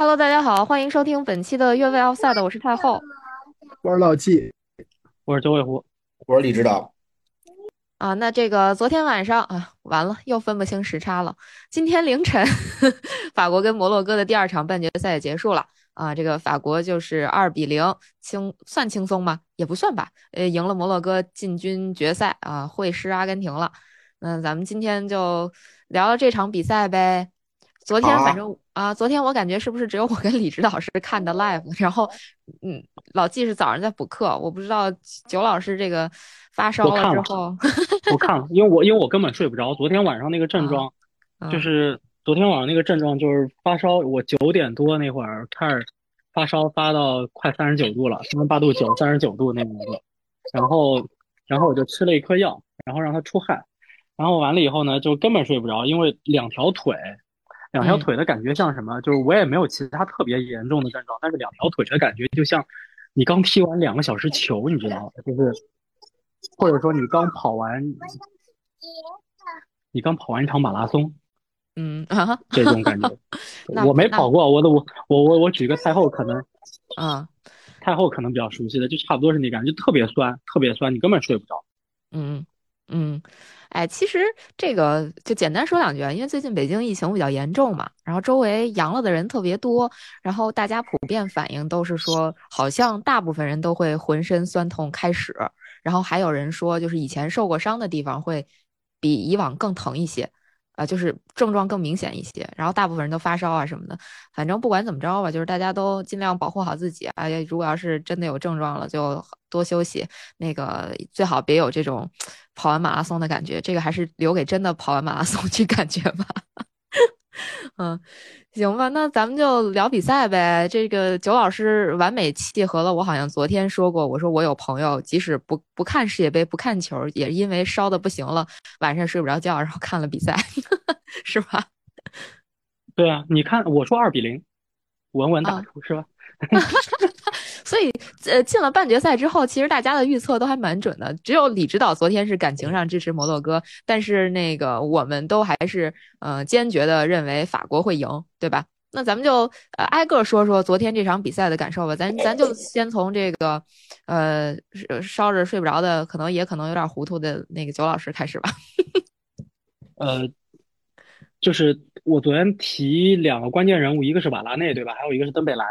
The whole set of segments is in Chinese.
Hello，大家好，欢迎收听本期的越位 Outside，我是太后我是老纪，我是九尾狐，我是李指导。啊。那这个昨天晚上啊，完了又分不清时差了。今天凌晨，法国跟摩洛哥的第二场半决赛也结束了啊。这个法国就是二比零轻，算轻松吗？也不算吧。呃，赢了摩洛哥，进军决赛啊，会师阿根廷了。那咱们今天就聊聊这场比赛呗。昨天反正啊，昨天我感觉是不是只有我跟李指导师看的 live，然后嗯，老季是早上在补课，我不知道九老师这个发烧了之后，我看了，因为我因为我根本睡不着，昨天晚上那个症状，啊就是昨天晚上那个症状就是发烧，我九点多那会儿开始发烧，发到快三十九度了，三十八度九，三十九度那种的，然后然后我就吃了一颗药，然后让它出汗，然后完了以后呢，就根本睡不着，因为两条腿。两条嗯腿的感觉像什么？就是我也没有其他特别严重的症状，但是两条腿的感觉就像你刚踢完两个小时球，你知道吗？就是或者说你刚跑完，你刚跑完一场马拉松嗯啊这种感觉。我没跑过，我的我我我我举个太后可能啊太后可能比较熟悉的，就差不多是那感觉，就特别酸，特别酸，你根本睡不着。嗯嗯，哎，其实这个就简单说两句啊，因为最近北京疫情比较严重嘛，然后周围阳了的人特别多，然后大家普遍反应都是说，好像大部分人都会浑身酸痛开始，然后还有人说，就是以前受过伤的地方会比以往更疼一些。啊、就是症状更明显一些，然后大部分人都发烧啊什么的，反正不管怎么着吧，就是大家都尽量保护好自己啊。如果要是真的有症状了，就多休息，那个最好别有这种跑完马拉松的感觉，这个还是留给真的跑完马拉松 去感觉吧。嗯，行吧，那咱们就聊比赛呗。这个九老师完美契合了我，好像昨天说过，我说我有朋友即使不不看世界杯、不看球，也因为烧的不行了，晚上睡不着觉，然后看了比赛，是吧？对啊，你看我说二比零，稳稳打啊出是吧？所以，呃，进了半决赛之后，其实大家的预测都还蛮准的。只有李指导昨天是感情上支持摩洛哥，但是那个我们都还是呃坚决的认为法国会赢，对吧？那咱们就呃挨个说说昨天这场比赛的感受吧。咱咱就先从这个呃烧着睡不着的，可能也可能有点糊涂的那个九老师开始吧。呃，就是我昨天提两个关键人物，一个是瓦拉内，对吧？还有一个是登贝莱。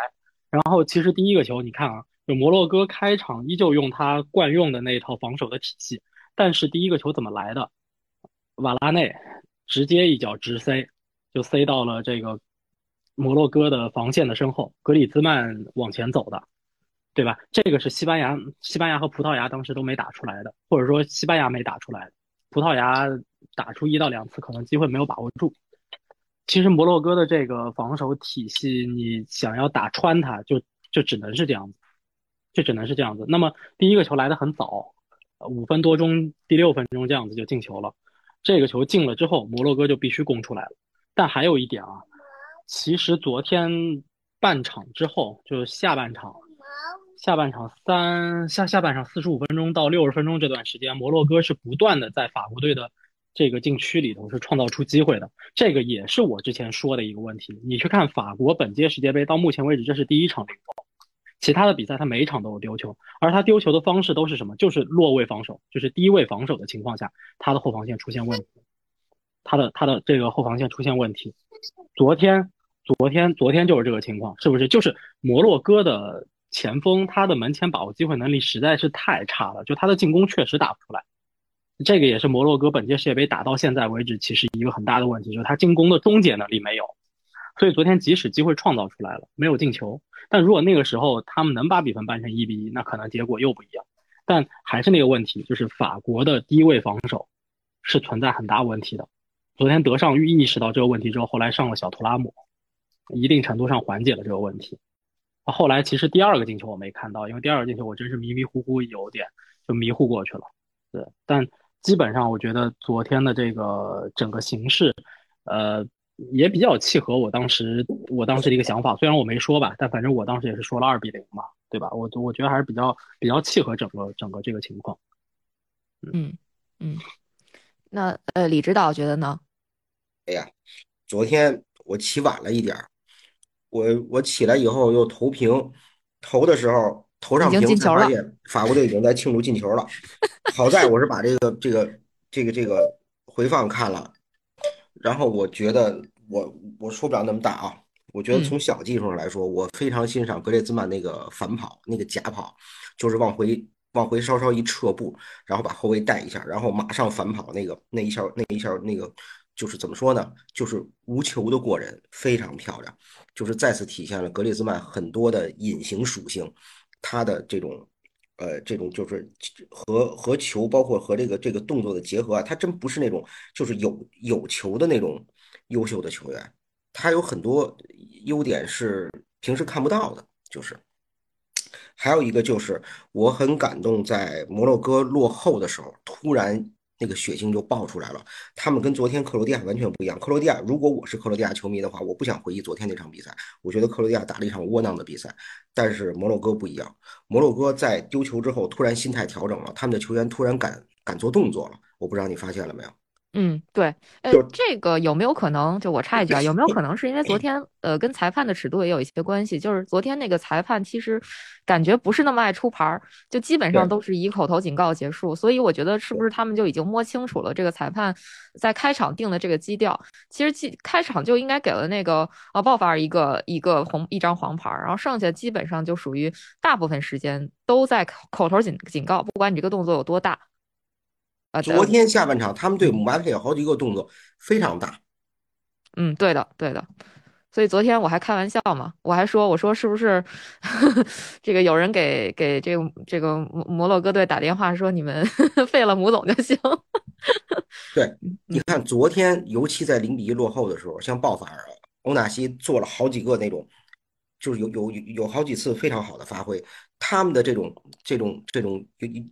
然后其实第一个球，你看啊，就摩洛哥开场依旧用他惯用的那一套防守的体系，但是第一个球怎么来的？瓦拉内直接一脚直塞，就塞到了这个摩洛哥的防线的身后，格里兹曼往前走的，对吧？这个是西班牙、西班牙和葡萄牙当时都没打出来的，或者说西班牙没打出来，葡萄牙打出一到两次，可能机会没有把握住。其实摩洛哥的这个防守体系，你想要打穿它，就就只能是这样子，就只能是这样子。那么第一个球来的很早，五分多钟，第六分钟这样子就进球了。这个球进了之后，摩洛哥就必须攻出来了。但还有一点啊，其实昨天半场之后，就是下半场，下半场三下下半场四十五分钟到六十分钟这段时间，摩洛哥是不断的在法国队的这个禁区里头是创造出机会的。这个也是我之前说的一个问题。你去看法国本届世界杯，到目前为止这是第一场零封，其他的比赛他每一场都有丢球，而他丢球的方式都是什么？就是落位防守，就是低位防守的情况下，他的后防线出现问题，他的他的这个后防线出现问题。昨天昨天昨天就是这个情况，是不是？就是摩洛哥的前锋他的门前把握机会能力实在是太差了，就他的进攻确实打不出来。这个也是摩洛哥本届世界杯打到现在为止，其实一个很大的问题，就是他进攻的终结能力没有。所以昨天即使机会创造出来了，没有进球，但如果那个时候他们能把比分扳成一比一，那可能结果又不一样。但还是那个问题，就是法国的低位防守是存在很大问题的。昨天德尚意识到这个问题之后，后来上了小图拉姆，一定程度上缓解了这个问题。后来其实第二个进球我没看到，因为第二个进球我真是迷迷糊糊有点就迷糊过去了。对，但基本上我觉得昨天的这个整个形势，呃，也比较契合我当时我当时的一个想法。虽然我没说吧，但反正我当时也是说了二比零嘛，对吧？我我觉得还是比较比较契合整个整个这个情况。嗯嗯，那呃，李指导觉得呢？哎呀，昨天我起晚了一点儿，我我起来以后又投屏，投的时候投已经上屏进球了。才发现法国队已经在庆祝进球了。好在我是把这个这个这个这个回放看了，然后我觉得我我说不了那么大啊，我觉得嗯从小技术上来说，我非常欣赏格列兹曼那个反跑那个假跑，就是往回往回稍稍一撤步，然后把后卫带一下，然后马上反跑那个那一下那一下那个就是怎么说呢？就是无球的过人，非常漂亮，就是再次体现了格列兹曼很多的隐形属性，他的这种。呃，这种就是和和球，包括和这个这个动作的结合啊，他真不是那种就是有有球的那种优秀的球员，他有很多优点是平时看不到的，就是还有一个就是我很感动，在摩洛哥落后的时候，突然那个血腥就爆出来了。他们跟昨天克罗地亚完全不一样。克罗地亚，如果我是克罗地亚球迷的话，我不想回忆昨天那场比赛，我觉得克罗地亚打了一场窝囊的比赛。但是摩洛哥不一样，摩洛哥在丢球之后突然心态调整了，他们的球员突然敢敢做动作了。我不知道你发现了没有？嗯，对，呃，就这个有没有可能？就我插一句啊，有没有可能是因为昨天呃跟裁判的尺度也有一些关系？就是昨天那个裁判其实感觉不是那么爱出牌儿，就基本上都是以口头警告结束。所以我觉得是不是他们就已经摸清楚了这个裁判在开场定的这个基调？其实基开场就应该给了那个呃鲍法尔一个一个红一张黄牌儿，然后剩下基本上就属于大部分时间都在口口头警警告，不管你这个动作有多大。啊，昨天下半场他们对姆巴佩有好几个动作非常大，嗯，对的，对的。所以昨天我还开玩笑嘛，我还说，我说是不是 这个有人给给这个这个摩摩洛哥队打电话说你们 废了姆总就行。对，你看昨天，尤其在零比一落后的时候，像鲍法尔、欧纳西做了好几个那种，就是有有有好几次非常好的发挥。他们的这种这种这种，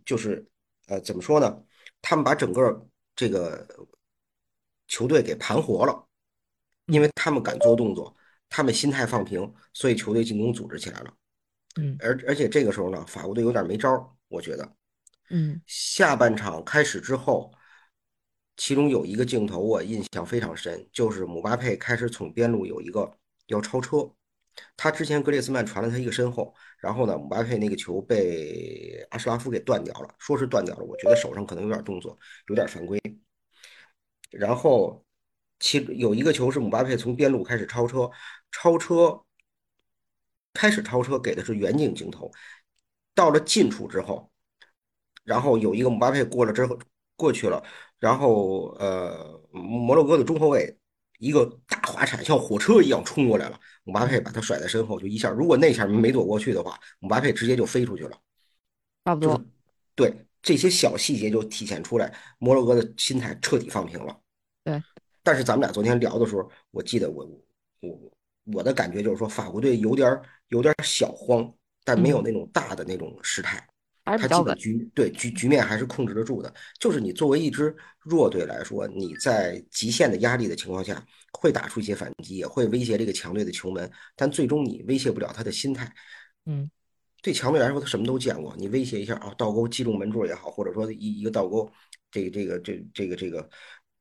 就是呃，怎么说呢？他们把整个这个球队给盘活了，因为他们敢做动作，他们心态放平，所以球队进攻组织起来了。嗯而而且这个时候呢，法国队有点没招儿，我觉得。嗯下半场开始之后，其中有一个镜头我印象非常深，就是姆巴佩开始从边路有一个要超车，他之前格列兹曼传了他一个身后，然后呢，姆巴佩那个球被阿什拉夫给断掉了，说是断掉了，我觉得手上可能有点动作，有点犯规。然后其有一个球是姆巴佩从边路开始超车，超车开始超车给的是远景镜头，到了近处之后。然后有一个姆巴佩过了之后过去了，然后呃摩洛哥的中后卫一个大滑铲像火车一样冲过来了，姆巴佩把他甩在身后，就一下，如果那下没躲过去的话，姆巴佩直接就飞出去了。差不多。对这些小细节就体现出来，摩洛哥的心态彻底放平了。对，但是咱们俩昨天聊的时候，我记得我我我的感觉就是说，法国队有点有点小慌，但没有那种大的那种失态。他基本局对局局面还是控制得住的。就是你作为一支弱队来说，你在极限的压力的情况下，会打出一些反击，也会威胁这个强队的球门，但最终你威胁不了他的心态。嗯，对强队来说，他什么都见过，你威胁一下啊，倒钩击中门柱也好，或者说一一个倒钩，这个这个这这个这个，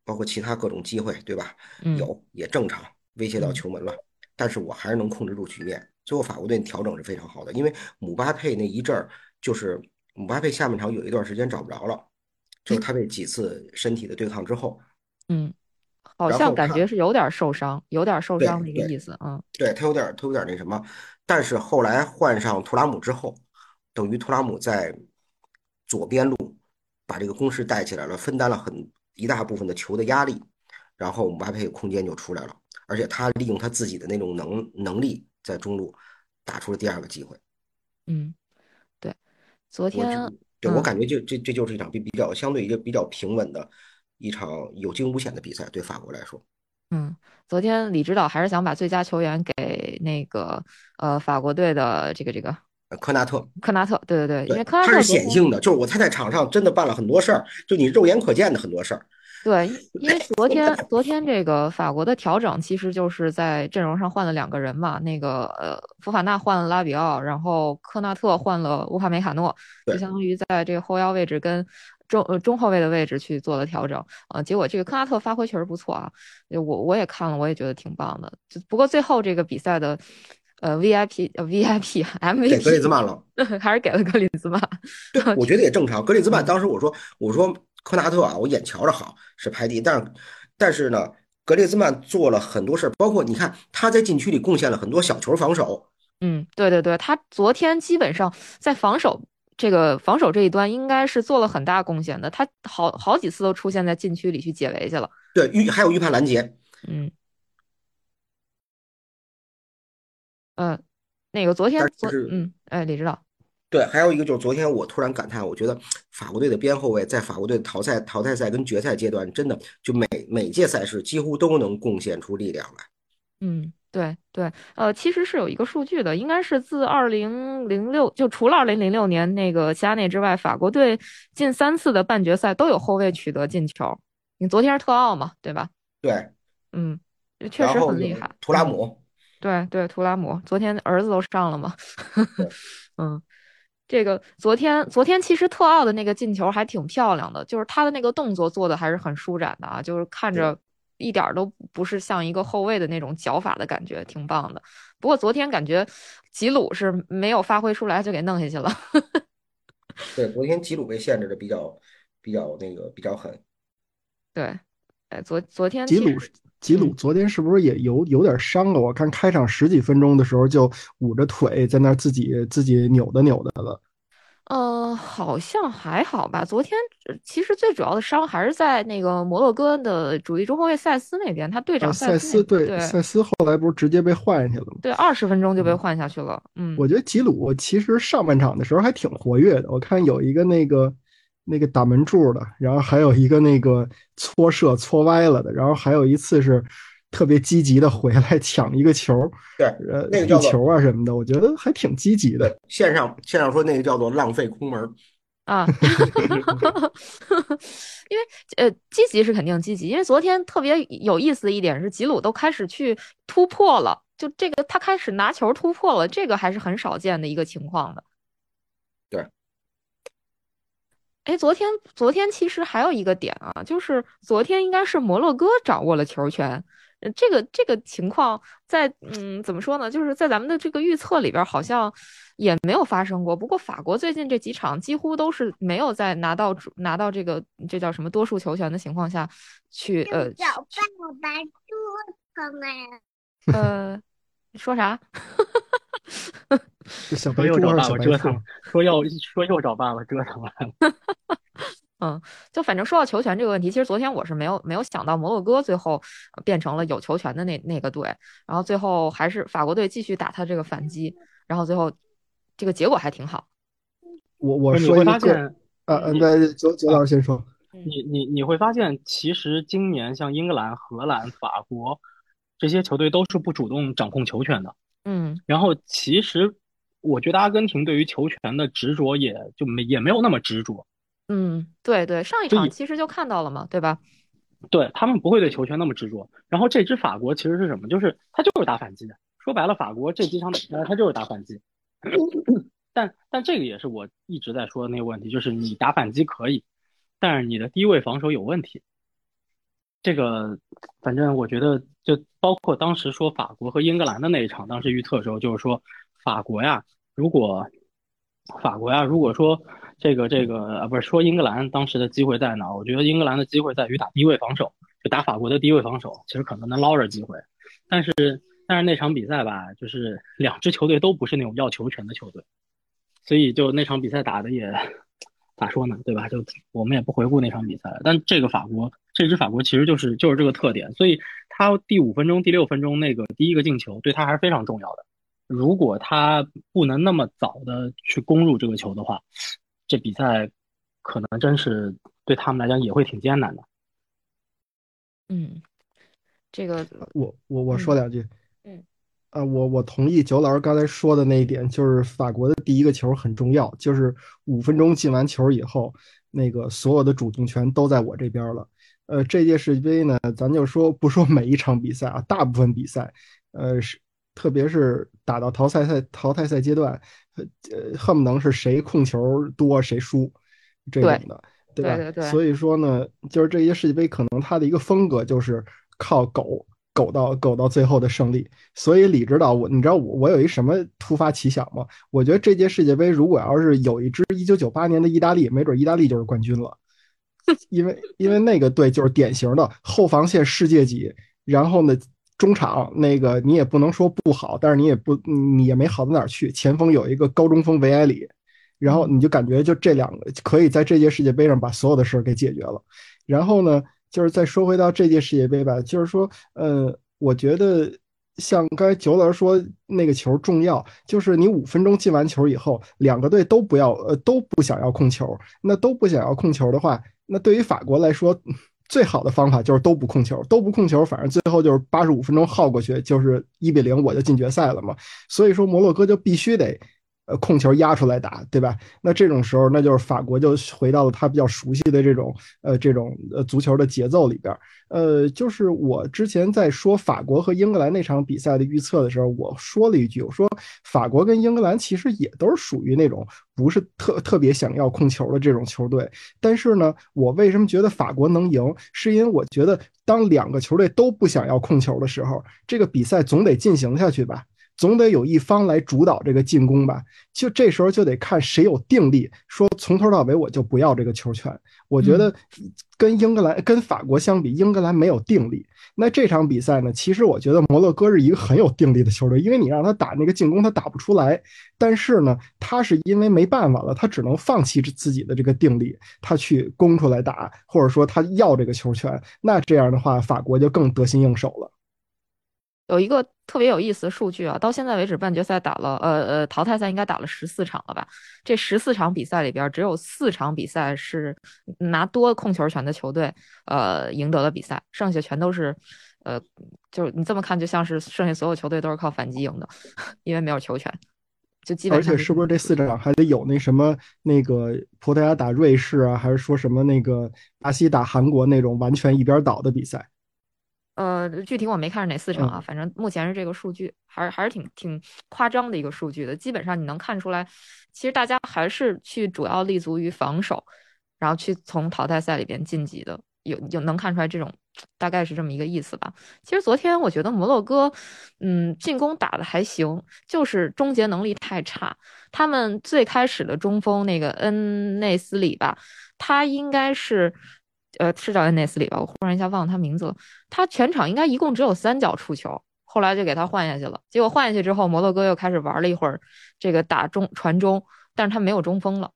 包括其他各种机会，对吧？有也正常，威胁到球门了，但是我还是能控制住局面。最后法国队调整是非常好的，因为姆巴佩那一阵儿就是。姆巴佩下半场有一段时间找不着了，就是他被几次身体的对抗之后，嗯，好像感觉是有点受伤，有点受伤的一个意思，啊，对他有点他有点那什么，但是后来换上图拉姆之后，等于图拉姆在左边路把这个攻势带起来了，分担了很一大部分的球的压力，然后姆巴佩空间就出来了，而且他利用他自己的那种能能力在中路打出了第二个机会，嗯。昨天，对我感觉就这这就是一场比比较相对一个比较平稳的一场有惊无险的比赛，对法国来说。嗯，昨天李指导还是想把最佳球员给那个呃法国队的这个这个科纳特。科纳特，对对对，因为科纳特他是显性的，就是我他在场上真的办了很多事儿，就你肉眼可见的很多事儿。对，因为昨天昨天这个法国的调整，其实就是在阵容上换了两个人嘛。那个呃，福法纳换了拉比奥，然后科纳特换了乌帕梅卡诺，就相当于在这个后腰位置跟中呃中后卫的位置去做了调整啊。结果这个科纳特发挥确实不错啊，我我也看了，我也觉得挺棒的。就不过最后这个比赛的呃 VIP 呃 VIP 给格里兹曼了。还是给了格里兹曼。对，我觉得也正常。格里兹曼嗯当时我说我说科纳特啊，我眼瞧着好是排第一，但是但是呢，格列兹曼做了很多事儿，包括你看他在禁区里贡献了很多小球防守。嗯，对对对，他昨天基本上在防守这个防守这一端应该是做了很大贡献的，他好好几次都出现在禁区里去解围去了。对，预还有预判拦截。嗯，呃，那个昨天昨嗯，哎，李指导，对，还有一个就是昨天我突然感叹，我觉得法国队的边后卫在法国队的淘汰淘汰赛跟决赛阶段，真的就每每届赛事几乎都能贡献出力量来。嗯，对对，呃，其实是有一个数据的，应该是自二零零六，就除了二零零六年那个加内之外，法国队近三次的半决赛都有后卫取得进球。你昨天是特奥嘛，对吧？对，嗯，确实很厉害。嗯图拉姆，对对，图拉姆昨天儿子都上了嘛对。嗯，这个昨天昨天其实特奥的那个进球还挺漂亮的，就是他的那个动作做的还是很舒展的啊，就是看着一点儿都不是像一个后卫的那种脚法的感觉，挺棒的。不过昨天感觉吉鲁是没有发挥出来就给弄下去了。对，昨天吉鲁被限制的比较比较那个比较狠。对，哎，昨昨天吉鲁其实吉鲁嗯昨天是不是也有有点伤了？我看开场十几分钟的时候就捂着腿在那儿自己自己扭的扭的了。呃，好像还好吧。昨天呃其实最主要的伤还是在那个摩洛哥的主力中后卫塞斯那边，他队啊，长塞斯那对斯对塞斯后来不是直接被换下去了吗？对，二十分钟就被嗯换下去了。嗯，我觉得吉鲁其实上半场的时候还挺活跃的，我看有一个那个那个打门柱的，然后还有一个那个搓射搓歪了的，然后还有一次是特别积极的回来抢一个球，对，呃，那个叫球啊什么的，我觉得还挺积极的。线上线上说那个叫做浪费空门。啊，因为呃，积极是肯定积极，因为昨天特别有意思的一点是吉鲁都开始去突破了，就这个他开始拿球突破了，这个还是很少见的一个情况的。对。哎，昨天昨天其实还有一个点啊，就是昨天应该是摩洛哥掌握了球权，呃这个这个情况在嗯怎么说呢？就是在咱们的这个预测里边儿好像也没有发生过。不过法国最近这几场几乎都是没有在拿到主拿到这个这叫什么多数球权的情况下去呃找爸爸住他们。呃 说啥？是小白说又找猪还是小白兔爸爸折腾？，说要说又找爸爸折腾来了。嗯，就反正说到球权这个问题，其实昨天我是没有没有想到摩洛哥最后呃变成了有球权的那那个队，然后最后还是法国队继续打他这个反击，然后最后这个结果还挺好。我我你说一个个会发现，啊啊，你那九九老师先说。你你你会发现，其实今年像英格兰、荷兰、法国这些球队都是不主动掌控球权的。嗯然后其实我觉得阿根廷对于球权的执着也就没也没有那么执着，嗯，对对，上一场其实就看到了嘛，对吧？对他们不会对球权那么执着。然后这支法国其实是什么？就是他就是打反击的。说白了，法国这几场比赛他就是打反击。但但这个也是我一直在说的那个问题，就是你打反击可以，但是你的低位防守有问题。这个反正我觉得，就包括当时说法国和英格兰的那一场，当时预测的时候就是说，法国呀，如果法国呀，如果说这个这个啊，不是说英格兰当时的机会在哪？我觉得英格兰的机会在于打低位防守，就打法国的低位防守，其实可能能捞着机会。但是但是那场比赛吧，就是两支球队都不是那种要球权的球队，所以就那场比赛打的也咋说呢，对吧？就我们也不回顾那场比赛了。但这个法国，这支法国其实就是就是这个特点，所以他第五分钟、第六分钟那个第一个进球对他还是非常重要的。如果他不能那么早的去攻入这个球的话，这比赛可能真是对他们来讲也会挺艰难的。嗯，这个我我我说嗯两句。嗯啊，我我同意九老师刚才说的那一点，就是法国的第一个球很重要，就是五分钟进完球以后，那个所有的主动权都在我这边了。呃，这届世界杯呢，咱就说不说每一场比赛啊，大部分比赛，呃，是特别是打到淘汰赛淘汰赛阶段，呃，呃恨不能是谁控球多谁输这种的。对吧？对对对所以说呢，就是这些世界杯可能它的一个风格就是靠狗狗到狗到最后的胜利。所以李指导，我你知道我我有一什么突发奇想吗？我觉得这届世界杯如果要是有一支一九九八年的意大利，没准意大利就是冠军了。因为因为那个队就是典型的后防线世界级，然后呢中场那个你也不能说不好，但是你也不你也没好到哪儿去。前锋有一个高中锋维埃里，然后你就感觉就这两个可以在这届世界杯上把所有的事儿给解决了。然后呢，就是再说回到这届世界杯吧，就是说，呃，我觉得像刚才九老师说那个球重要，就是你五分钟进完球以后，两个队都不要呃都不想要控球，那都不想要控球的话，那对于法国来说。最好的方法就是都不控球，都不控球，反正最后就是八十五分钟耗过去，就是一比零，我就进决赛了嘛。所以说摩洛哥就必须得，呃，控球压出来打，对吧？那这种时候，那就是法国就回到了他比较熟悉的这种，呃，这种呃足球的节奏里边。呃，就是我之前在说法国和英格兰那场比赛的预测的时候，我说了一句，我说法国跟英格兰其实也都是属于那种不是特特别想要控球的这种球队。但是呢，我为什么觉得法国能赢？是因为我觉得当两个球队都不想要控球的时候，这个比赛总得进行下去吧。总得有一方来主导这个进攻吧，就这时候就得看谁有定力，说从头到尾我就不要这个球权。我觉得跟英格兰、跟法国相比，英格兰没有定力。那这场比赛呢，其实我觉得摩洛哥是一个很有定力的球队，因为你让他打那个进攻，他打不出来。但是呢，他是因为没办法了，他只能放弃自己的这个定力，他去攻出来打，或者说他要这个球权。那这样的话，法国就更得心应手了。有一个特别有意思的数据啊，到现在为止半决赛打了，呃呃，淘汰赛应该打了十四场了吧？这十四场比赛里边，只有四场比赛是拿多控球权的球队，呃，赢得了比赛，剩下全都是，呃，就是你这么看，就像是剩下所有球队都是靠反击赢的，因为没有球权，就基本上。而且是不是这四场还得有那什么那个葡萄牙打瑞士啊，还是说什么那个巴西打韩国那种完全一边倒的比赛？呃，具体我没看是哪四场啊，反正目前是这个数据，还是还是挺挺夸张的一个数据的。基本上你能看出来，其实大家还是去主要立足于防守，然后去从淘汰赛里边晋级的，有有能看出来这种大概是这么一个意思吧。其实昨天我觉得摩洛哥，嗯，进攻打的还行，就是终结能力太差。他们最开始的中锋那个恩内斯里吧，他应该是。呃，是叫恩内斯里吧？我忽然一下忘了他名字了。他全场应该一共只有三脚触球，后来就给他换下去了。结果换下去之后，摩洛哥又开始玩了一会儿这个打中传中，但是他没有中锋了。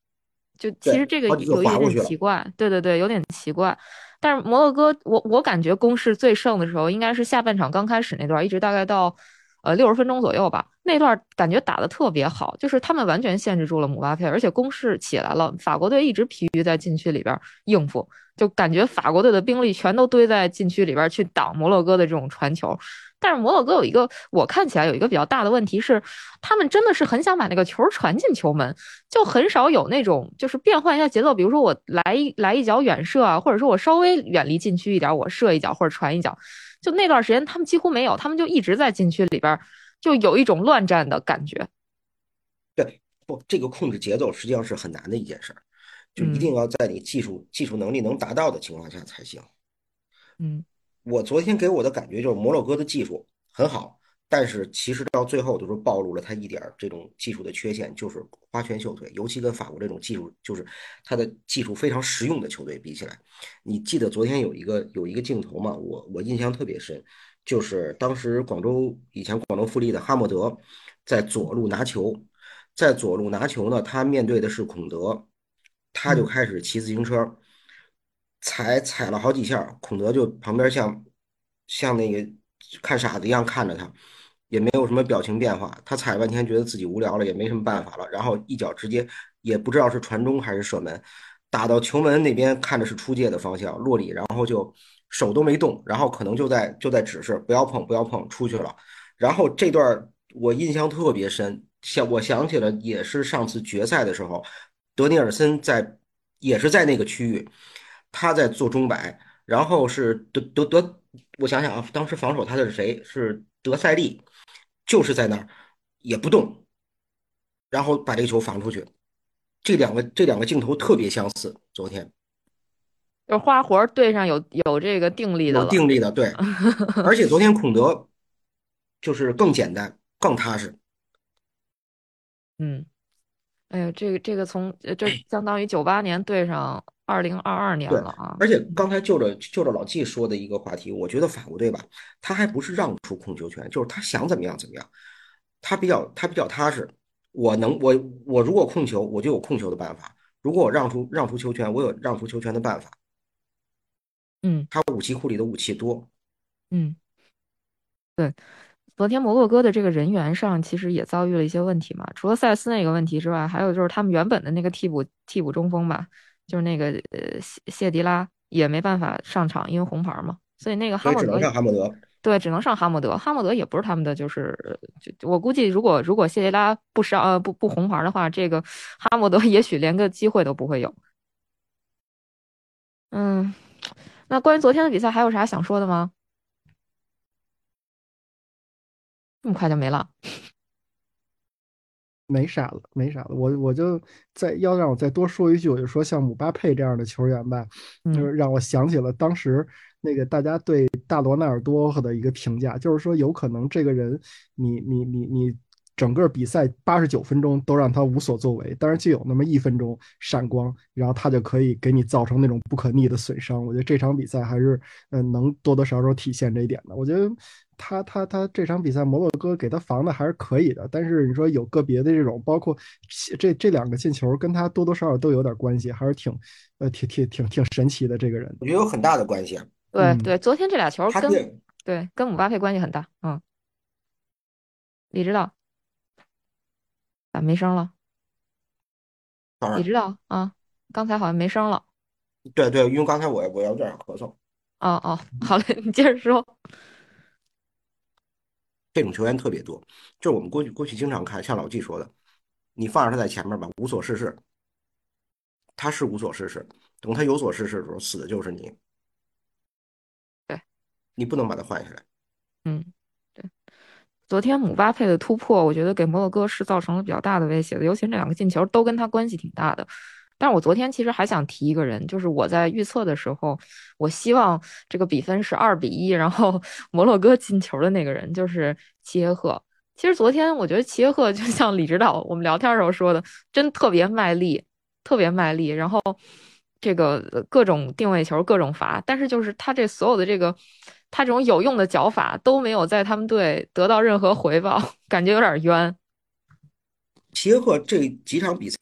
就其实这个有一点奇怪，对对对，有点奇怪。但是摩洛哥，我我感觉攻势最盛的时候应该是下半场刚开始那段，一直大概到呃六十分钟左右吧。那段感觉打的特别好，就是他们完全限制住了姆巴佩，而且攻势起来了。法国队一直疲于在禁区里边应付。就感觉法国队的兵力全都堆在禁区里边去挡摩洛哥的这种传球，但是摩洛哥有一个我看起来有一个比较大的问题是，他们真的是很想把那个球传进球门，就很少有那种就是变换一下节奏，比如说我来一来一脚远射啊，或者说我稍微远离禁区一点，我射一脚或者传一脚，就那段时间他们几乎没有，他们就一直在禁区里边，就有一种乱战的感觉。对，不，这个控制节奏实际上是很难的一件事儿。就一定要在你技术技术能力能达到的情况下才行。嗯，我昨天给我的感觉就是摩洛哥的技术很好，但是其实到最后都是暴露了他一点这种技术的缺陷，就是花拳绣腿。尤其跟法国这种技术，就是他的技术非常实用的球队比起来，你记得昨天有一个有一个镜头嘛？我我印象特别深，就是当时广州以前广州富力的哈默德在左路拿球，在左路拿球呢，他面对的是孔德。他就开始骑自行车，踩踩了好几下，孔德就旁边像像那个看傻子一样看着他，也没有什么表情变化。他踩半天，觉得自己无聊了，也没什么办法了，然后一脚直接也不知道是传中还是射门，打到球门那边，看着是出界的方向落里，然后就手都没动，然后可能就在就在指示不要碰不要碰出去了。然后这段我印象特别深，想我想起了也是上次决赛的时候。德尼尔森在也是在那个区域，他在做中摆，然后是德德德，我想想啊，当时防守他的是谁？是德塞利，就是在那儿也不动，然后把这个球防出去。这两个这两个镜头特别相似。昨天就是花活对上有有这个定力的。有定力的，对。而且昨天孔德就是更简单、更踏实。嗯，哎呀，这个这个从这相当于九八年对上二零二二年了啊。而且刚才就着就着老季说的一个话题，我觉得法国队吧，他还不是让出控球权，就是他想怎么样怎么样，他比较他比较踏实。我能我我如果控球，我就有控球的办法；如果我让出让出球权，我有让出球权的办法。嗯他武器库里的武器多，嗯，对。昨天摩洛哥的这个人员上其实也遭遇了一些问题嘛，除了塞斯那个问题之外，还有就是他们原本的那个替补替补中锋吧，就是那个呃谢谢迪拉也没办法上场，因为红牌嘛，所以那个哈默德所以只能上哈默德。对，只能上哈默德。哈默德也不是他们的，就是就我估计，如果如果谢迪拉不上呃不不红牌的话，这个哈默德 也许连个机会都不会有。嗯，那关于昨天的比赛还有啥想说的吗？这么快就没了？没啥了，没啥了。我我就再要让我再多说一句，我就说像姆巴佩这样的球员吧，就是嗯让我想起了当时那个大家对大罗纳尔多的一个评价，就是说有可能这个人你你你你整个比赛八十九分钟都让他无所作为，但是就有那么一分钟闪光，然后他就可以给你造成那种不可逆的损伤。我觉得这场比赛还是嗯、呃能多多少少体现这一点的。我觉得他他他这场比赛摩洛哥给他防的还是可以的，但是你说有个别的这种，包括这这两个进球跟他多多少少都有点关系，还是挺呃挺挺挺挺神奇的这个人。我觉得有很大的关系对对，昨天这俩球跟对对跟姆巴佩关系很大。嗯，李指导，咋没声了？当然李指导啊，刚才好像没声了。对对，因为刚才我我有点咳嗽，哦哦，好嘞，你接着说。这种球员特别多，就是我们过去过去经常看，像老季说的，你放着他在前面吧，无所事事，他是无所事事，等他有所事事的时候，死的就是你。对，你不能把他换下来。嗯，对。昨天姆巴佩的突破，我觉得给摩洛哥是造成了比较大的威胁的，尤其这两个进球都跟他关系挺大的。但是我昨天其实还想提一个人，就是我在预测的时候，我希望这个比分是二比一，然后 摩洛哥进球的那个人就是齐耶赫。其实昨天我觉得齐耶赫就像李指导我们聊天时候说的，真特别卖力，特别卖力，然后这个各种定位球，各种罚，但是就是他这所有的这个他这种有用的脚法都没有在他们队得到任何回报，感觉有点冤。齐耶赫这几场比赛，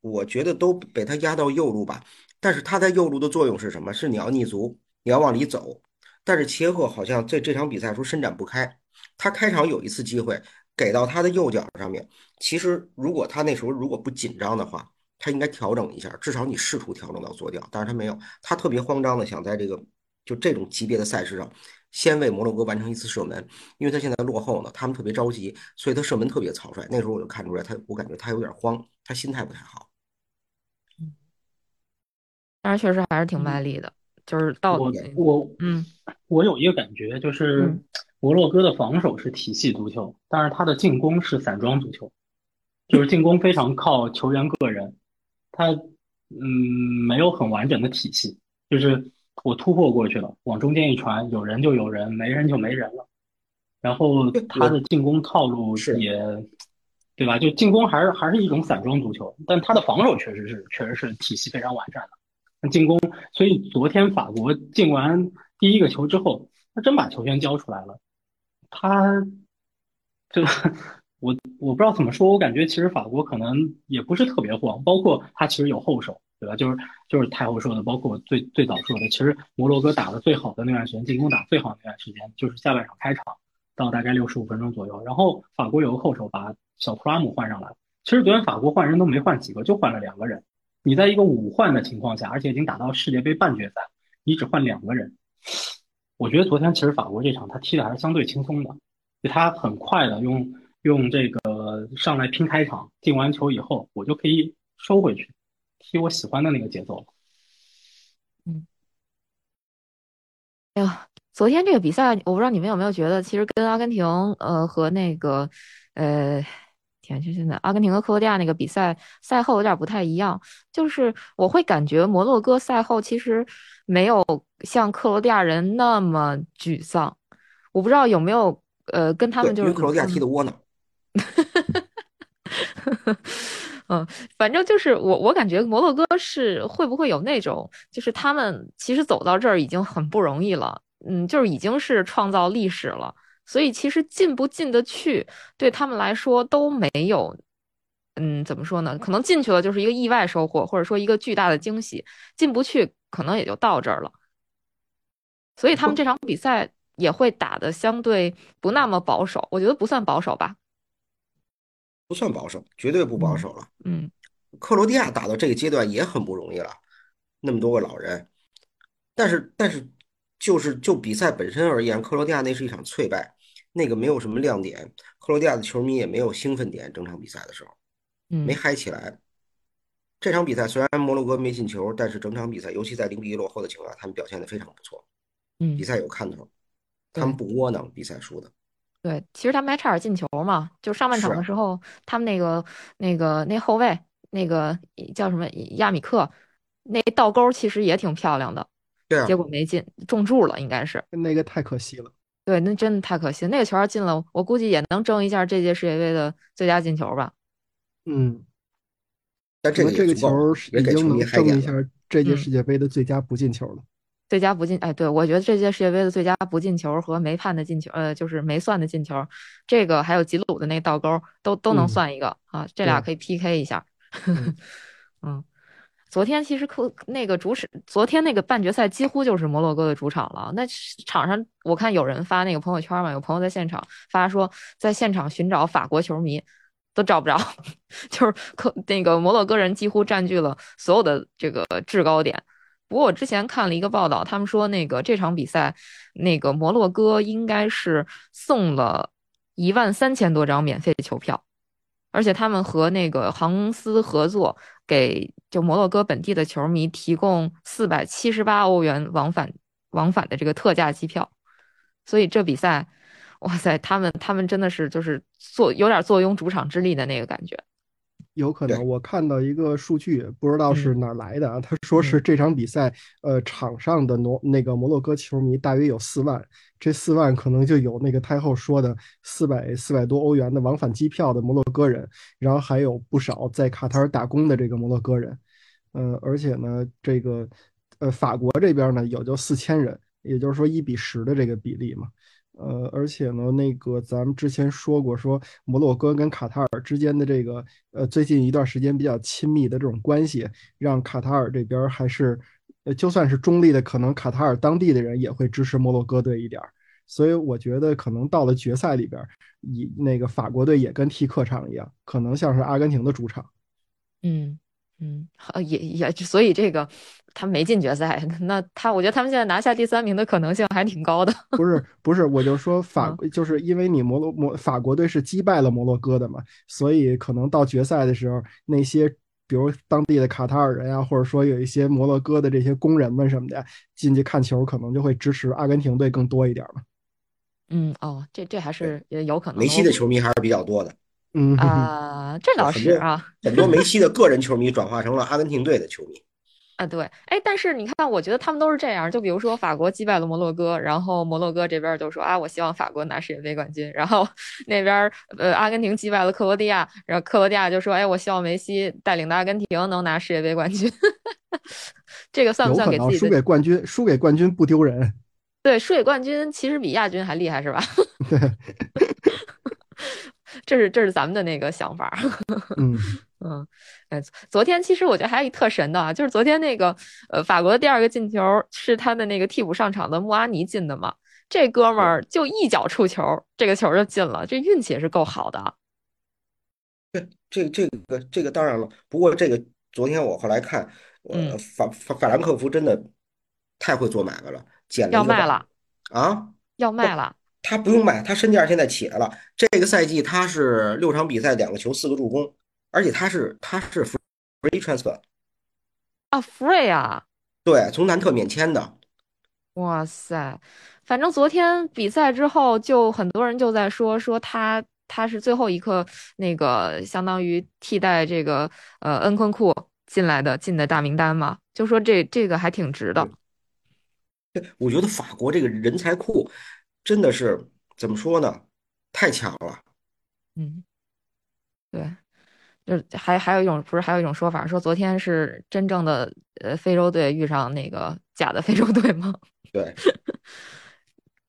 我觉得都被他压到右路吧。但是他在右路的作用是什么？是你要逆足，你要往里走。但是齐耶赫好像在这场比赛中伸展不开。他开场有一次机会给到他的右脚上面，其实如果他那时候如果不紧张的话，他应该调整一下，至少你试图调整到左脚。但是他没有，他特别慌张的想在这个就这种级别的赛事上，先为摩洛哥完成一次射门，因为他现在落后呢，他们特别着急，所以他射门特别草率。那时候我就看出来他，我感觉他有点慌，他心态不太好。嗯但是确实还是挺卖力的，就是到我我嗯我有一个感觉，就是嗯摩洛哥的防守是体系足球，但是他的进攻是散装足球，就是进攻非常靠球员个人，他嗯没有很完整的体系，就是我突破过去了，往中间一传，有人就有人，没人就没人了，然后他的进攻套路是也，对吧？就进攻还是还是一种散装足球，但他的防守确实是确实是体系非常完善的。那进攻，所以昨天法国进完第一个球之后，他真把球权交出来了。他这我我不知道怎么说，我感觉其实法国可能也不是特别慌，包括他其实有后手，对吧？就是就是太后说的，包括最最早说的，其实摩洛哥打的最好的那段时间，进攻打最好的那段时间，就是下半场开场到大概六十五分钟左右，然后法国有个后手把小图拉姆换上来，其实昨天法国换人都没换几个，就换了两个人。你在一个五换的情况下，而且已经打到世界杯半决赛，你只换两个人，我觉得昨天其实法国这场他踢的还是相对轻松的，就他很快的用用这个上来拼开场，进完球以后，我就可以收回去，踢我喜欢的那个节奏了。哎呀，昨天这个比赛，我不知道你们有没有觉得，其实跟阿根廷呃和那个呃天，就现在阿根廷和克罗地亚那个比赛赛后有点不太一样，就是我会感觉摩洛哥赛后其实没有像克罗地亚人那么沮丧，我不知道有没有呃跟他，们就是因为克罗地亚踢的窝囊。嗯，反正就是我，我感觉摩洛哥是会不会有那种，就是他们其实走到这儿已经很不容易了，嗯，就是已经是创造历史了，所以其实进不进得去，对他们来说都没有，嗯，怎么说呢？可能进去了就是一个意外收获，或者说一个巨大的惊喜；进不去，可能也就到这儿了。所以他们这场比赛也会打的相对不那么保守，我觉得不算保守吧。不算保守，绝对不保嗯守了。嗯克罗地亚打到这个阶段也很不容易了，那么多个老人，但是但是就是就比赛本身而言，克罗地亚那是一场脆败，那个没有什么亮点，克罗地亚的球迷也没有兴奋点，整场比赛的时候没嗯嗨起来。这场比赛虽然摩洛哥没进球，但是整场比赛，尤其在零比一落后的情况下，他们表现的非常不错，嗯比，赛有看头，他们不窝囊，比赛输的。对，其实他们还差点进球嘛，就上半场的时候，他们那个那个那后卫那个叫什么亚米克，那倒钩其实也挺漂亮的，对啊结，果没进，中柱了应该是。那个太可惜了。对，那真的太可惜，那个球要进了，我估计也能争一下这届世界杯的最佳进球吧。嗯，但这个这个球已经能。争一下这届嗯世界杯的最佳不进球了。最佳不进，哎，对，我觉得这届世界杯的最佳不进球和没判的进球，呃，就是没算的进球，这个还有吉鲁的那倒钩都都能嗯算一个啊，这俩可以 PK 一下。嗯 嗯，昨天其实克那个主场，昨天那个半决赛几乎就是摩洛哥的主场了。那场上我看有人发那个朋友圈嘛，有朋友在现场发说，在现场寻找法国球迷都找不着，就是克那个摩洛哥人几乎占据了所有的这个制高点。不过我之前看了一个报道，他们说那个这场比赛，那个摩洛哥应该是送了一万三千多张免费球票，而且他们和那个航空司合作，给就摩洛哥本地的球迷提供四百七十八欧元往返往返的这个特价机票，所以这比赛，哇塞，他们他们真的是就是坐有点坐拥主场之力的那个感觉。对有可能，我看到一个数据，不知道是嗯哪儿来的啊？他说是嗯这场比赛，呃，场上的挪那个摩洛哥球迷大约有四万，这四万可能就有那个太后说的四百四百多欧元的往返机票的摩洛哥人，然后还有不少在卡塔尔打工的这个摩洛哥人，呃，而且呢，这个呃法国这边呢有就四千人，也就是说一比十的这个比例嘛。呃，而且呢，那个咱们之前说过，说摩洛哥跟卡塔尔之间的这个呃最近一段时间比较亲密的这种关系，让卡塔尔这边还是呃就算是中立的，可能卡塔尔当地的人也会支持摩洛哥队一点。所以我觉得可能到了决赛里边，以那个法国队也跟踢客场一样，可能像是阿根廷的主场。嗯嗯，好也也，所以这个他没进决赛，那他我觉得他们现在拿下第三名的可能性还挺高的。不是不是，我就说 法嗯，就是因为你摩洛摩法国队是击败了摩洛哥的嘛，所以可能到决赛的时候，那些比如当地的卡塔尔人啊，或者说有一些摩洛哥的这些工人们什么的，进去看球，可能就会支持阿根廷队更多一点嘛。嗯，哦，这这还是也有可能。梅西的球迷还是比较多的，嗯，啊，这倒是啊。很多梅西的个人球迷转化成了阿根廷队的球迷。啊，对，哎，但是你看，我觉得他们都是这样，就比如说法国击败了摩洛哥，然后摩洛哥这边就说啊，我希望法国拿世界杯冠军，然后 那边呃阿根廷击败了克罗地亚，然后克罗地亚就说，哎，我希望梅西带领的阿根廷能拿世界杯冠军，这个算不算给自己输给冠军，输给冠军不丢人。对，输给冠军其实比亚军还厉害，是吧？对，这是这是咱们的那个想法。嗯，嗯，哎，昨天其实我觉得还有一特神的啊，就是昨天那个呃法国的第二个进球是他的那个替补上场的穆阿尼进的嘛，这哥们儿就一脚触球，这个球就进了，这运气也是够好的。对，这这个这个当然了，不过这个昨天我后来看，呃，嗯。法法法兰克福真的太会做买卖了，捡了要卖了，啊，要卖了，他不用卖，他身价现在起来了。这个赛季他是六场比赛两个球四个助攻，而且他是他是 free transfer，啊，free 啊，对，从南特免签的。哇塞！反正昨天比赛之后，就很多人就在说说他他是最后一刻那个相当于替代这个呃恩昆库进来的进的大名单嘛，就说这这个还挺值的。我觉得法国这个人才库真的是怎么说呢？太强了。嗯，对，就是还还有一种不是还有一种说法，说昨天是真正的呃非洲队遇上那个假的非洲队吗？对，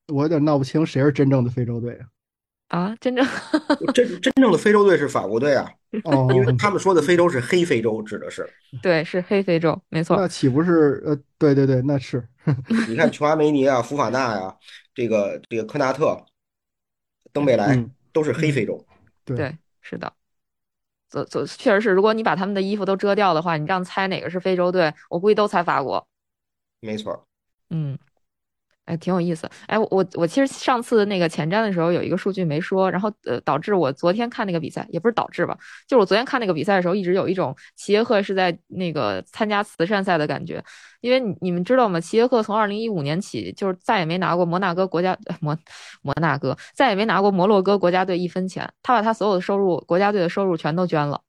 我有点闹不清谁是真正的非洲队啊？啊，真正真真正的非洲队是法国队啊。哦，因为他们说的非洲是黑非洲，指的是对，是黑非洲，没错。那岂不是呃，对对对，那是。你看琼阿梅尼啊、福法纳呀、这个这个科纳特、登贝莱都是黑非洲。对，是的。走走确实是，如果你把他们的衣服都遮掉的话，你让猜哪个是非洲队，我估计都猜法国。没错。嗯。哎，挺有意思。哎，我我其实上次那个前瞻的时候有一个数据没说，然后呃导致我昨天看那个比赛，也不是导致吧，就是我昨天看那个比赛的时候，一直有一种齐耶赫是在那个参加慈善赛的感觉。因为你们知道吗？齐耶赫从二零一五年起就是再也没拿过摩纳哥国家摩摩纳哥再也没拿过摩洛哥国家队一分钱，他把他所有的收入国家队的收入全都捐了，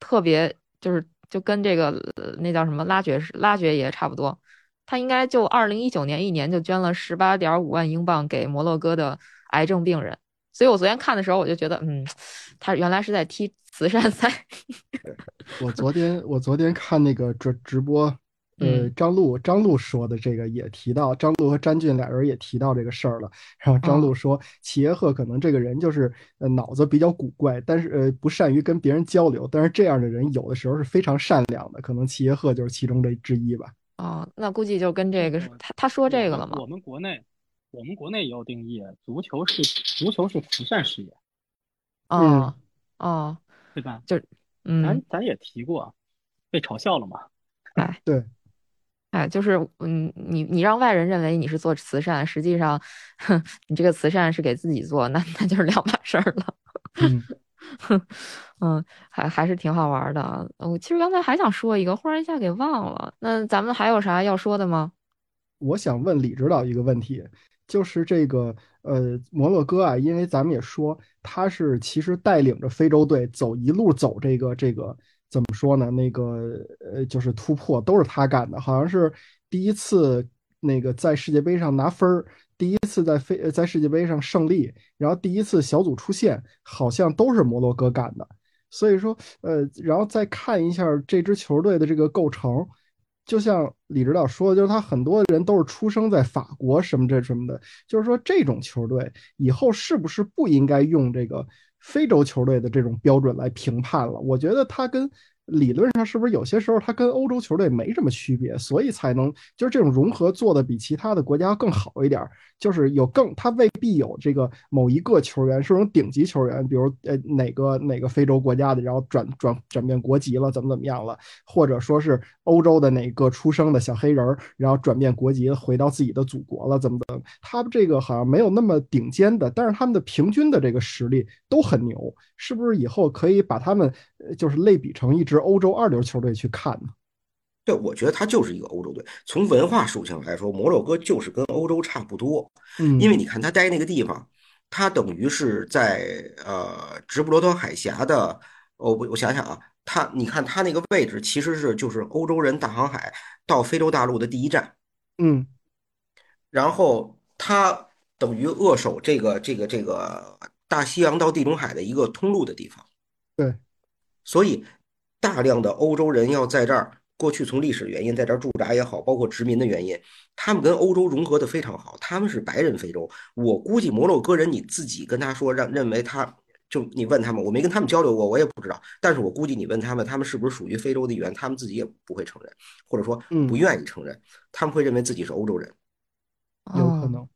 特别就是就跟这个那叫什么拉爵士拉爵爷差不多。他应该就二零一九年一年就捐了十八点五万英镑给摩洛哥的癌症病人，所以我昨天看的时候我就觉得，嗯，他原来是在踢慈善赛。我昨天我昨天看那个直直播，呃，张璐张璐说的这个也提到，张璐和詹俊俩人也提到这个事儿了。然后张璐说，齐耶赫可能这个人就是呃脑子比较古怪，但是呃不善于跟别人交流，但是这样的人有的时候是非常善良的，可能齐耶赫就是其中的之一吧。哦，那估计就跟这个是他他说这个了吗？我们国内，我们国内也有定义，足球是足球是慈善事业。哦哦，对吧？就嗯，咱咱也提过，被嘲笑了嘛？哎，对，哎，就是嗯，你你让外人认为你是做慈善，实际上，哼，你这个慈善是给自己做，那那就是两码事儿了。嗯。哼 嗯，还还是挺好玩的。我其实刚才还想说一个，忽然一下给忘了。那咱们还有啥要说的吗？我想问李指导一个问题，就是这个呃，摩洛哥啊，因为咱们也说他是其实带领着非洲队走一路走这个这个怎么说呢？那个呃，就是突破都是他干的，好像是第一次那个在世界杯上拿分儿。第一次在非在世界杯上胜利，然后第一次小组出线，好像都是摩洛哥干的。所以说，呃，然后再看一下这支球队的这个构成，就像李指导说的，就是他很多人都是出生在法国什么这什么的。就是说，这种球队以后是不是不应该用这个非洲球队的这种标准来评判了？我觉得他跟。理论上是不是有些时候它跟欧洲球队没什么区别，所以才能就是这种融合做的比其他的国家更好一点？就是有更他未必有这个某一个球员是种顶级球员，比如呃哪个哪个非洲国家的，然后转转转变国籍了，怎么怎么样了，或者说是欧洲的哪个出生的小黑人儿，然后转变国籍回到自己的祖国了，怎么的？他们这个好像没有那么顶尖的，但是他们的平均的这个实力都很牛，是不是以后可以把他们就是类比成一支？欧洲二流球队去看呢？对，我觉得他就是一个欧洲队。从文化属性来说，摩洛哥就是跟欧洲差不多。嗯，因为你看他待那个地方，他等于是在呃直布罗陀海峡的。我我想想啊，他你看他那个位置其实是就是欧洲人大航海到非洲大陆的第一站。嗯，然后他等于扼守这个这个这个大西洋到地中海的一个通路的地方。对，所以。大量的欧洲人要在这儿，过去从历史原因在这儿驻扎也好，包括殖民的原因，他们跟欧洲融合的非常好。他们是白人非洲，我估计摩洛哥人你自己跟他说，让认为他就你问他们，我没跟他们交流过，我也不知道。但是我估计你问他们，他们是不是属于非洲的一员，他们自己也不会承认，或者说不愿意承认，他们会认为自己是欧洲人，有可能。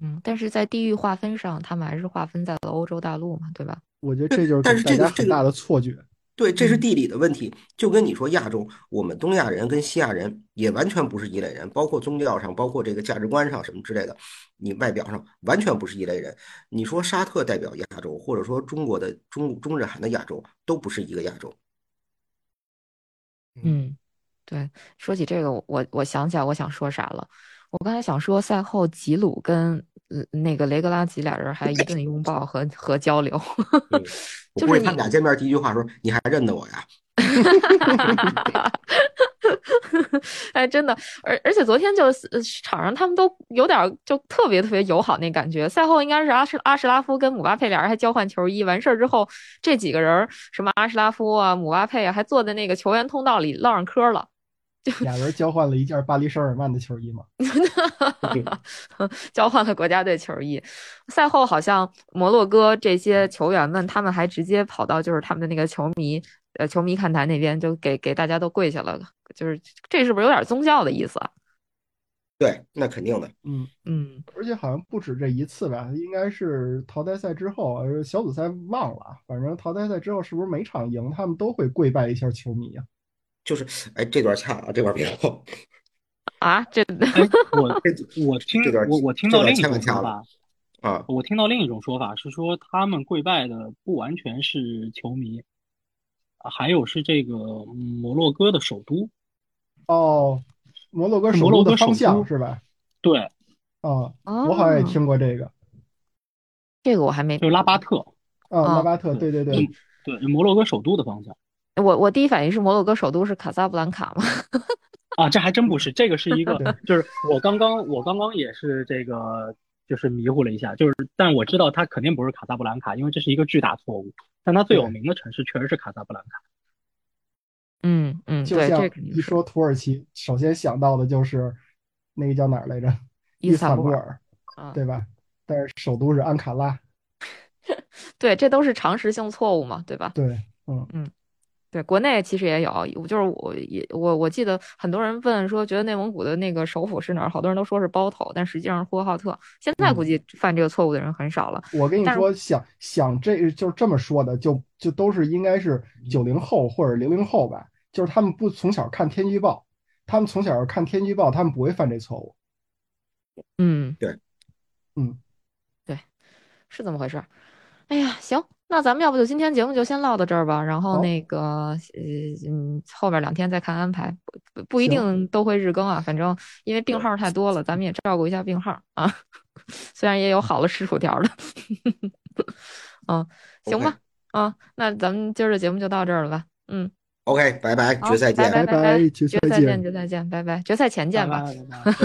嗯，但是在地域划分上，他们还是划分在了欧洲大陆嘛，对吧？我觉得这就是但是这个很大的错觉。对，这是地理的问题，就跟你说亚洲，我们东亚人跟西亚人也完全不是一类人，包括宗教上，包括这个价值观上什么之类的，你外表上完全不是一类人。你说沙特代表亚洲，或者说中国的中中日韩的亚洲，都不是一个亚洲。嗯，对，说起这个，我我想起来我想说啥了，我刚才想说赛后吉鲁跟呃那个雷格拉吉俩人还一顿拥抱和和交流 就是他们俩见面第一句话说：“你还认得我呀 哎，真的，而而且昨天就是呃场上他们都有点儿就特别特别友好那感觉。赛后应该是阿什阿什拉夫跟姆巴佩俩人还交换球衣，完事儿之后，这几个人什么阿什拉夫啊、姆巴佩啊，还坐在那个球员通道里唠上嗑了。俩人交换了一件巴黎圣日耳曼的球衣嘛。交换了国家队球衣。赛后好像摩洛哥这些球员们，他们还直接跑到就是他们的那个球迷呃球迷看台那边，就给给大家都跪下了，就是这是不是有点宗教的意思啊？？”对，那肯定的。嗯，嗯，而且好像不止这一次吧，应该是淘汰赛之后，呃，小组赛忘了，反正淘汰赛之后是不是每场赢他们都会跪拜一下球迷啊？就是，哎，这段掐啊，这段别后，啊，这哎，我 我听这段我我听到另一种说法，啊，我听到另一种说法是说，他们跪拜的不完全是球迷，啊还有是这个嗯摩洛哥的首都。哦，摩洛哥首摩洛哥都的方首都向是吧？对，啊，我好像也哦听过这个。这个我还没就是拉巴特，啊，啊拉巴特，对对对，对，摩洛哥首都的方向。我我第一反应是摩洛哥首都是卡萨布兰卡吗？啊，这还真不是，这个是一个，就是我刚刚我刚刚也是这个，就是迷糊了一下，就是但我知道它肯定不是卡萨布兰卡，因为这是一个巨大错误。但它最有名的城市确实是卡萨布兰卡。嗯嗯，就像一说土耳其，首先想到的就是那个叫哪儿来着？伊伊斯坦布尔斯坦布尔，啊，对吧？但是首都是安卡拉，对，这都是常识性错误嘛，对吧？对，嗯嗯，对，国内其实也有，我就是我也我我记得很多人问说，觉得内蒙古的那个首府是哪儿？好多人都说是包头，但实际上是呼和浩特。现在估嗯计犯这个错误的人很少了。我跟你说，想想这就是这么说的，就就都是应该是九零后或者零零后吧，就是他们不从小看天气预报，他们从小看天气预报，他们不会犯这错误。嗯，对，嗯，对，是这么回事儿。哎呀，行，那咱们要不就今天节目就先唠到这儿吧，然后那个呃嗯，后边两天再看安排，不不不一定都会日更啊，反正因为病号太多了，咱们也照顾一下病号啊。虽然也有好了吃薯条的，嗯，行吧，啊，那咱们今儿的节目就到这儿了吧？嗯，OK，拜拜，决赛见，拜拜决赛见决赛见，拜拜，决赛前见吧，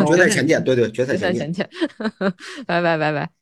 决赛前见，对对，决赛前见前。见，拜拜拜拜。